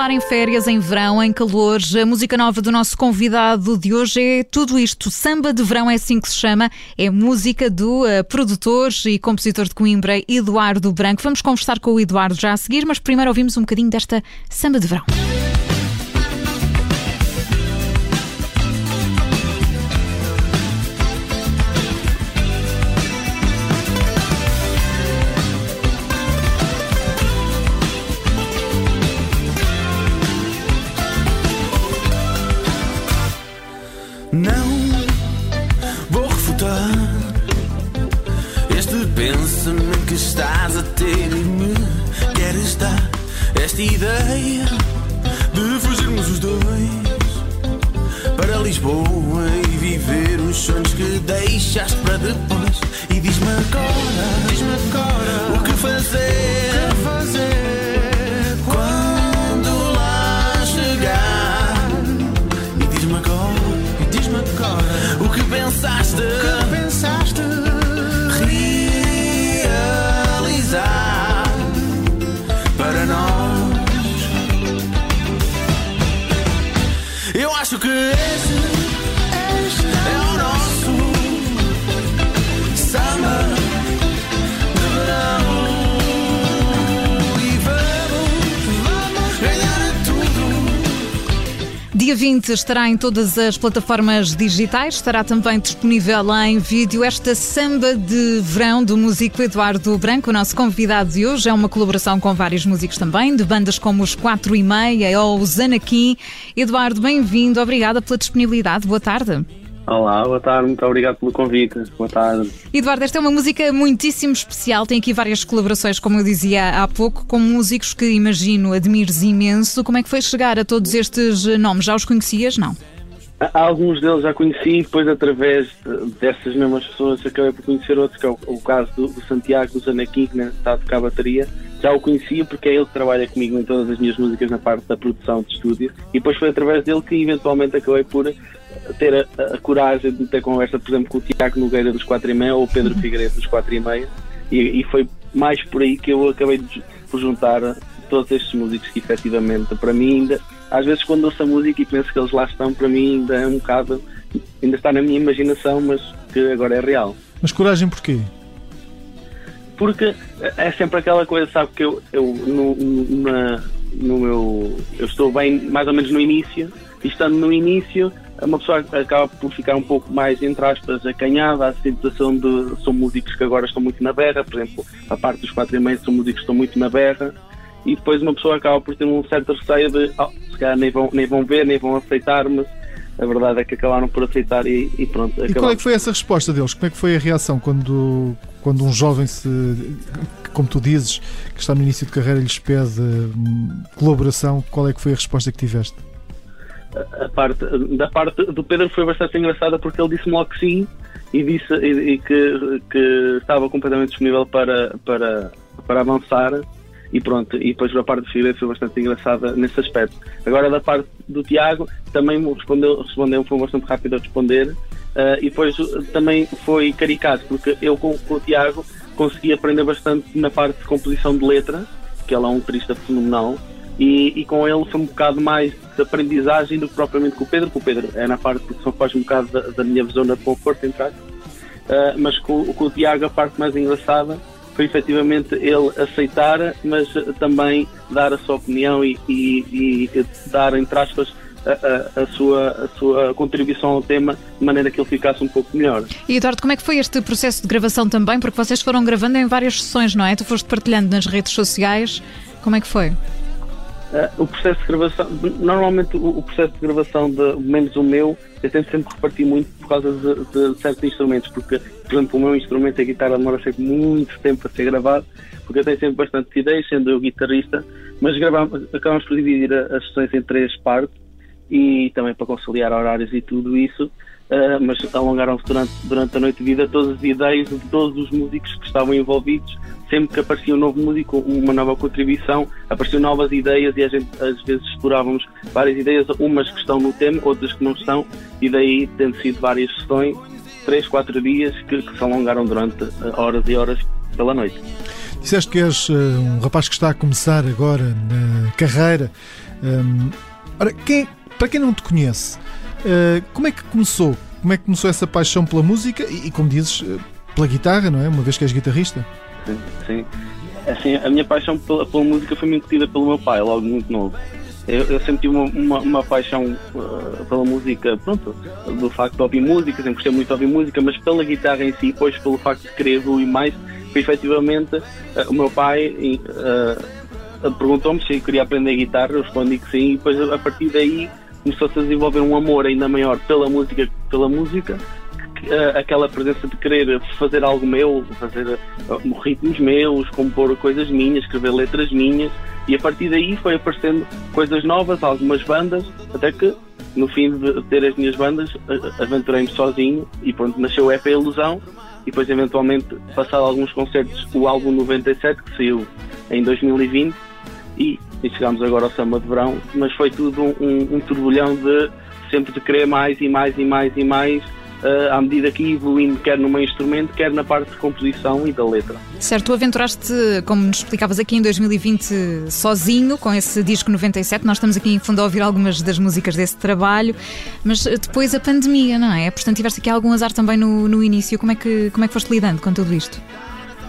falar em férias, em verão, em calor, a música nova do nosso convidado de hoje é tudo isto. Samba de verão é assim que se chama. É música do uh, produtor e compositor de Coimbra, Eduardo Branco. Vamos conversar com o Eduardo já a seguir, mas primeiro ouvimos um bocadinho desta samba de verão. Deixaste para depois. E diz-me agora, Dia 20 estará em todas as plataformas digitais, estará também disponível em vídeo esta samba de verão do músico Eduardo Branco, o nosso convidado de hoje. É uma colaboração com vários músicos também, de bandas como os 4 e meia ou os Anakin. Eduardo, bem-vindo, obrigada pela disponibilidade. Boa tarde. Olá, boa tarde, muito obrigado pelo convite. Boa tarde. Eduardo, esta é uma música muitíssimo especial. Tem aqui várias colaborações, como eu dizia há pouco, com músicos que imagino admires imenso. Como é que foi chegar a todos estes nomes? Já os conhecias? Não? Alguns deles já conheci, depois através dessas mesmas pessoas acabei por conhecer outros, que é o, o caso do, do, Santiago, do Zanaquim, que está a tocar a bateria. Já o conhecia porque é ele que trabalha comigo em todas as minhas músicas na parte da produção de estúdio e depois foi através dele que eventualmente acabei por ter a, a, coragem de ter conversa, por exemplo, com o Tiago Nogueira dos 4 e meia ou o Pedro uhum. Figueiredo dos 4 e meia e, e foi mais por aí que eu acabei de, por juntar todos estes músicos que efetivamente para mim ainda às vezes quando ouço a música e penso que eles lá estão, para mim ainda é um bocado, ainda está na minha imaginação, mas que agora é real. Mas coragem porquê? Porque é sempre aquela coisa, sabe, que eu, eu no, na, no meu. Eu estou bem mais ou menos no início, e estando no início, uma pessoa acaba por ficar um pouco mais, entre aspas, acanhada, a situação de. São músicos que agora estão muito na berra, por exemplo, a parte dos quatro e meio são músicos que estão muito na berra, e depois uma pessoa acaba por ter um certo receio de oh, se calhar nem vão, nem vão ver, nem vão aceitar, mas a verdade é que acabaram por aceitar e, e pronto. E qual é que foi essa resposta deles? Como é que foi a reação quando, quando um jovem se, como tu dizes, que está no início de carreira lhes pede hum, colaboração, qual é que foi a resposta que tiveste? A parte, da parte do Pedro foi bastante engraçada porque ele disse-me logo que sim e disse e, e que, que estava completamente disponível para, para, para avançar e pronto, e depois a parte do Figueiredo foi bastante engraçada nesse aspecto. Agora da parte do Tiago, também respondeu, respondeu foi bastante rápido a responder uh, e depois também foi caricato, porque eu com, com, o Tiago consegui aprender bastante na parte de composição de letra, que ele é um turista fenomenal, e, e, com ele foi um bocado mais de aprendizagem do que propriamente com o Pedro, com o Pedro é na parte que só faz um bocado da, da minha zona de conforto, entrar. Uh, mas com, com o Tiago a parte mais engraçada foi efetivamente ele aceitar, mas também dar a sua opinião e, e, e dar, entre aspas, a, a, a, sua, a sua contribuição ao tema de maneira que ele ficasse um pouco melhor. E Eduardo, como é que foi este processo de gravação também? Porque vocês foram gravando em várias sessões, não é? Tu foste partilhando nas redes sociais. Como é que foi? Uh, o processo de gravação, normalmente o, processo de gravação, de, menos o meu, eu tento sempre repartir muito por causa de, de, certos instrumentos, porque, por exemplo, o meu instrumento, a guitarra, demora sempre muito tempo a ser gravado, porque eu tenho sempre bastante ideias, sendo eu guitarrista, mas gravamos, acabamos por dividir as sessões em três partes e também para conciliar horários e tudo isso. Uh, mas alongaram-se durante, durante a noite de vida todas as ideias de todos os músicos que estavam envolvidos. Sempre que aparecia um novo músico, uma nova contribuição, apareciam novas ideias e a gente às vezes explorávamos várias ideias, umas que estão no tema, outras que não estão, e daí tendo sido várias sessões, três, quatro dias que, que se alongaram durante horas e horas pela noite. Disseste que és uh, um rapaz que está a começar agora na carreira. Um, ora, quem, para quem não te conhece, uh, como é que começou? Como é que começou essa paixão pela música e, e como dizes, uh, pela guitarra, não é? Uma vez que és guitarrista? Sim, sim. Assim, a minha paixão pela, pela música foi me incutida pelo meu pai, logo muito novo. Eu, eu sempre tive uma, uma, uma paixão uh, pela música, pronto, do facto de ouvir música, sempre gostei muito de ouvir música, mas pela guitarra em si, depois pelo facto de querer evoluir mais, efetivamente uh, o meu pai perguntou-me se eu queria aprender guitarra, eu respondi que sim, e depois a partir daí começou-se a desenvolver um amor ainda maior pela música, pela música aquela presença de querer fazer algo meu, fazer uh, ritmos meus, compor coisas minhas, escrever letras minhas, e a partir daí foi aparecendo coisas novas, algumas bandas, até que no fim de ter as minhas bandas, aventurei-me sozinho e pronto, nasceu o EP Ilusão, e depois eventualmente, passado alguns concertos, o álbum 97, que saiu em 2020, e, e chegámos agora ao Samba de Verão, mas foi tudo um, um, turbulhão de sempre de querer mais e mais e mais e mais uh, à medida que evoluindo, quer no meio instrumento, quer na parte de composição e da letra. Certo, tu aventuraste, como nos explicavas aqui em 2020, sozinho, com esse disco 97. Nós estamos aqui em fundo a ouvir algumas das músicas desse trabalho, mas depois a pandemia, não é? Portanto, tiveste aqui algum azar também no, no início. Como é, que, como é que foste lidando com tudo isto?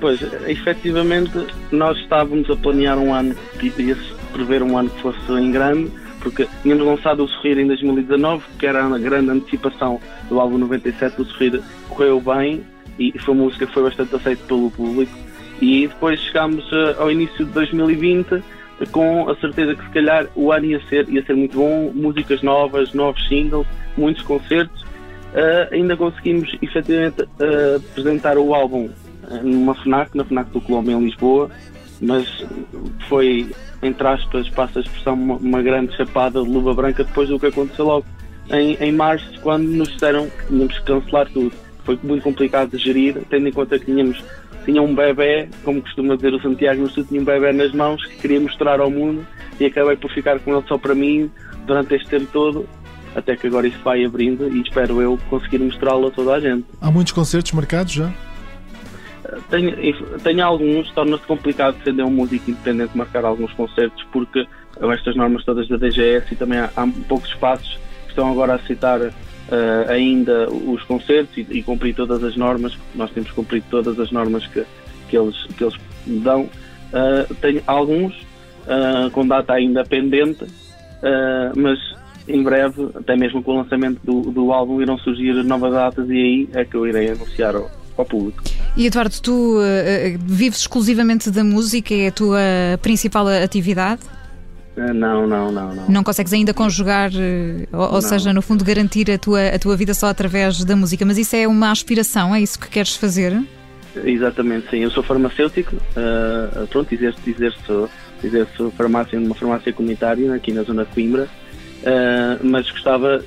Pois, efetivamente, nós estávamos a planear um ano, ia-se prever um ano que fosse em grande porque tínhamos lançado o Sorrir em 2019, que era a grande antecipação do álbum 97. O Sorrir correu bem e foi uma música que foi bastante aceita pelo público. E depois chegámos uh, ao início de 2020 com a certeza que se calhar o ano ia ser, ia ser muito bom, músicas novas, novos singles, muitos concertos. Uh, ainda conseguimos efetivamente uh, apresentar o álbum numa FNAC, na FNAC do Colombo em Lisboa, mas foi entre aspas, passa a expressão, uma, uma, grande chapada de luva branca depois do que aconteceu logo em, em março, quando nos disseram que tínhamos que cancelar tudo. Foi muito complicado de gerir, tendo em conta que tínhamos tinha um bebê, como costuma dizer o Santiago, mas tinha um bebê nas mãos que queria mostrar ao mundo e acabei por ficar com ele só para mim durante este tempo todo, até que agora isso vai abrindo e espero eu conseguir mostrá-lo a toda a gente. Há muitos concertos marcados já? Tenho, alguns, torna-se complicado sendo um músico independente marcar alguns concertos porque estas normas todas da DGS e também há, há poucos espaços que estão agora a aceitar uh, ainda os concertos e, e, cumprir todas as normas, nós temos cumprido todas as normas que, que, eles, que eles dão. Uh, tenho alguns uh, com data ainda pendente, mas em breve, até mesmo com o lançamento do, do álbum, irão surgir novas datas e aí é que eu irei anunciar ao, ao público. E Eduardo, tu uh, vives exclusivamente da música? É a tua principal atividade? Uh, não, não, não, não. Não consegues ainda conjugar, uh, ou, ou seja, no fundo, garantir a tua, a tua vida só através da música. Mas isso é uma aspiração? É isso que queres fazer? Exatamente, sim. Eu sou farmacêutico, pronto, exerço, exerço, exerço farmácia numa farmácia comunitária aqui na zona de Coimbra. Uh, mas gostava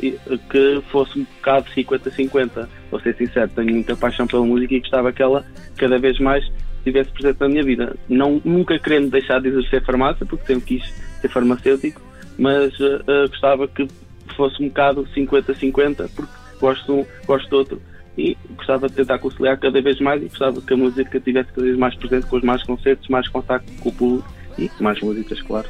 que fosse um bocado 50-50. Vou ser sincero, tenho muita paixão pela música e gostava que ela cada vez mais estivesse presente na minha vida. Não, nunca querendo deixar de exercer farmácia, porque sempre quis ser farmacêutico, mas uh, gostava que fosse um bocado 50-50, porque gosto de um, gosto de outro. E gostava de tentar conciliar cada vez mais e gostava que a música tivesse cada vez mais presente com os mais concertos, mais contato com o público e mais músicas, claro.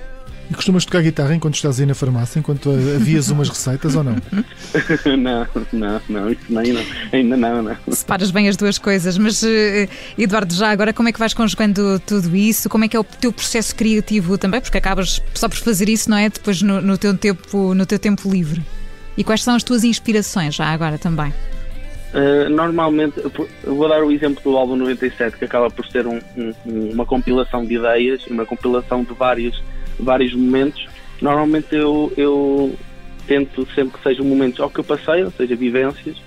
E costumas tocar guitarra enquanto estás aí na farmácia, enquanto havias umas receitas ou não? não, não, não, isso nem, não, ainda não, não. Separas bem as duas coisas, mas eh, Eduardo, já agora como é que vais conjugando tudo isso? Como é que é o teu processo criativo também? Porque acabas só por fazer isso, não é? Depois no, no teu, tempo, no teu tempo livre. E quais são as tuas inspirações já agora também? Uh, normalmente, vou dar o exemplo do álbum 97, que acaba por ser um, um, uma compilação de ideias, uma compilação de vários vários momentos. Normalmente eu, eu tento sempre que sejam momentos ou que eu passei, ou seja, vivências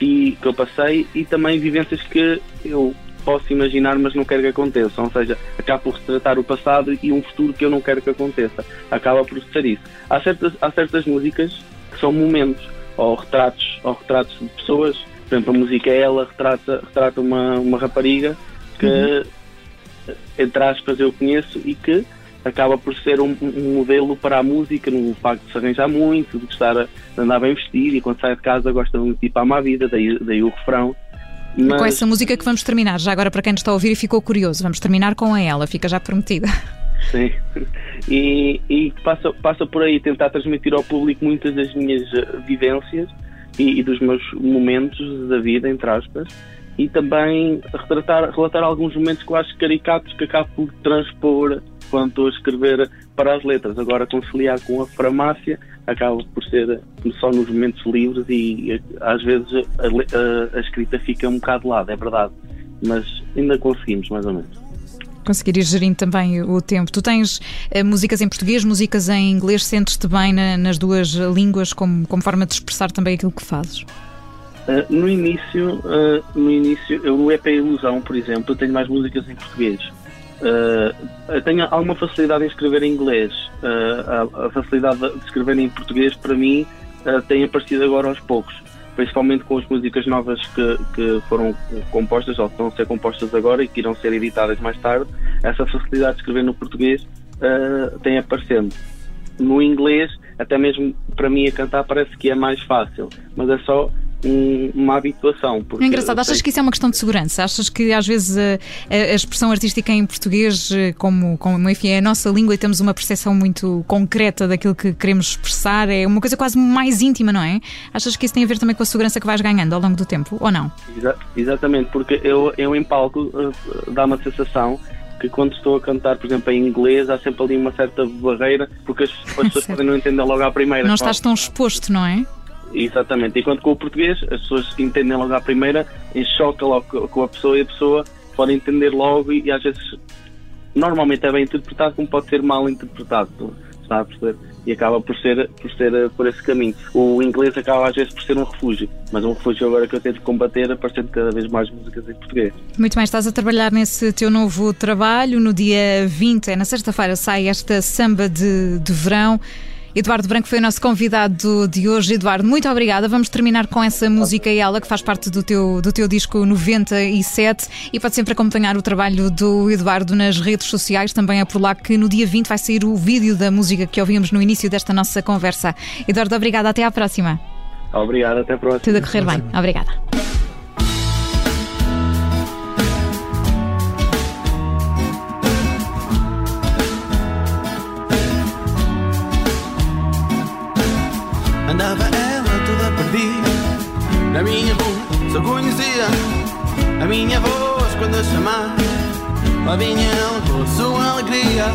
e que eu passei e também vivências que eu posso imaginar, mas não quero que aconteçam. Ou seja, acaba por retratar o passado e um futuro que eu não quero que aconteça. Acaba por ser isso. Há certas, há certas músicas que são momentos ou retratos, ou retratos de pessoas. Por exemplo, a música é ela retrata, retrata uma, uma rapariga que, uhum. entre aspas, eu conheço e que acaba por ser um, um, modelo para a música, no facto de se arranjar muito, de gostar de andar bem vestido e quando sai de casa gosta de ir para a má vida, daí, daí o refrão. Mas... Com essa música que vamos terminar, já agora para quem nos está a ouvir e ficou curioso, vamos terminar com a ela, fica já prometida. Sim, e, e passa, passa por aí tentar transmitir ao público muitas das minhas eh, vivências e, e dos meus momentos da vida, entre aspas, e também retratar, relatar alguns momentos que eu acho caricatos que acabo por transpor quando estou a escrever para as letras. Agora, conciliar com a farmácia acaba por ser só nos momentos livres e às vezes a, a, a escrita fica um bocado de lado, é verdade. Mas ainda conseguimos, mais ou menos conseguir ir gerindo também o tempo. Tu tens uh, músicas em português, músicas em inglês, sentes-te bem na, nas duas línguas como, como forma de expressar também aquilo que fazes? Uh, no início, uh, no início, eu no EP Ilusão, por exemplo, tenho mais músicas em português. Uh, tenho alguma facilidade em escrever em inglês. A, a, facilidade de escrever em português, para mim, tem aparecido agora aos poucos. Principalmente com as músicas novas que, que foram compostas, ou estão a ser compostas agora e que irão ser editadas mais tarde. Essa facilidade de escrever no português tem aparecendo. No inglês, até mesmo para mim a cantar parece que é mais fácil, mas é só um, uma habituação. É engraçado, achas que isso é uma questão de segurança? Achas que às vezes a, a expressão artística em português, eh, como, como enfim, é a nossa língua e temos uma percepção muito concreta daquilo que queremos expressar, é uma coisa quase mais íntima, não é? Achas que isso tem a ver também com a segurança que vais ganhando ao longo do tempo, ou não? Exa exatamente, porque eu, eu em palco uh, dá uma sensação que quando estou a cantar, por exemplo, em inglês, há sempre ali uma certa barreira, porque as, as pessoas podem não entender logo à primeira. Não estás tão exposto, não é? Exatamente. Enquanto com o português, as pessoas entendem logo à primeira, em choca logo com a pessoa e a pessoa pode entender logo e, e às vezes normalmente é bem interpretado como pode ser mal interpretado. Está a perceber? E acaba por ser, por ser eh, por esse caminho. O inglês acaba às vezes por ser um refúgio, mas um refúgio agora que eu tento combater, aparecendo cada vez mais músicas em português. Muito bem, estás a trabalhar nesse teu novo trabalho. No dia 20, é na sexta-feira, sai esta samba de, de verão. Eduardo Branco foi o nosso convidado de hoje. Eduardo, muito obrigada. Vamos terminar com essa música e ela que faz parte do teu, do teu disco 97 e pode sempre acompanhar o trabalho do Eduardo nas redes sociais. Também é por lá que no dia 20 vai sair o vídeo da música que ouvimos no início desta nossa conversa. Eduardo, obrigada. Até à próxima. Obrigado, até a próxima. Tudo a correr bem. Obrigada. Minha voz quando a chamar. A sua alegria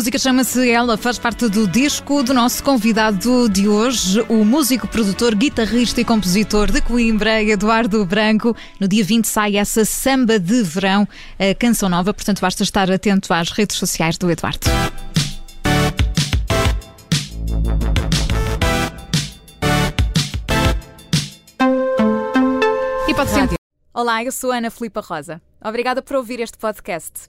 música chama-se Ela, faz parte do disco do nosso convidado de hoje, o músico, produtor, guitarrista e compositor de Coimbra, Eduardo Branco. No dia 20 sai essa samba de verão, a canção nova, portanto basta estar atento às redes sociais do Eduardo. E pode sempre. Olá, eu sou a Ana Filipa Rosa. Obrigada por ouvir este podcast.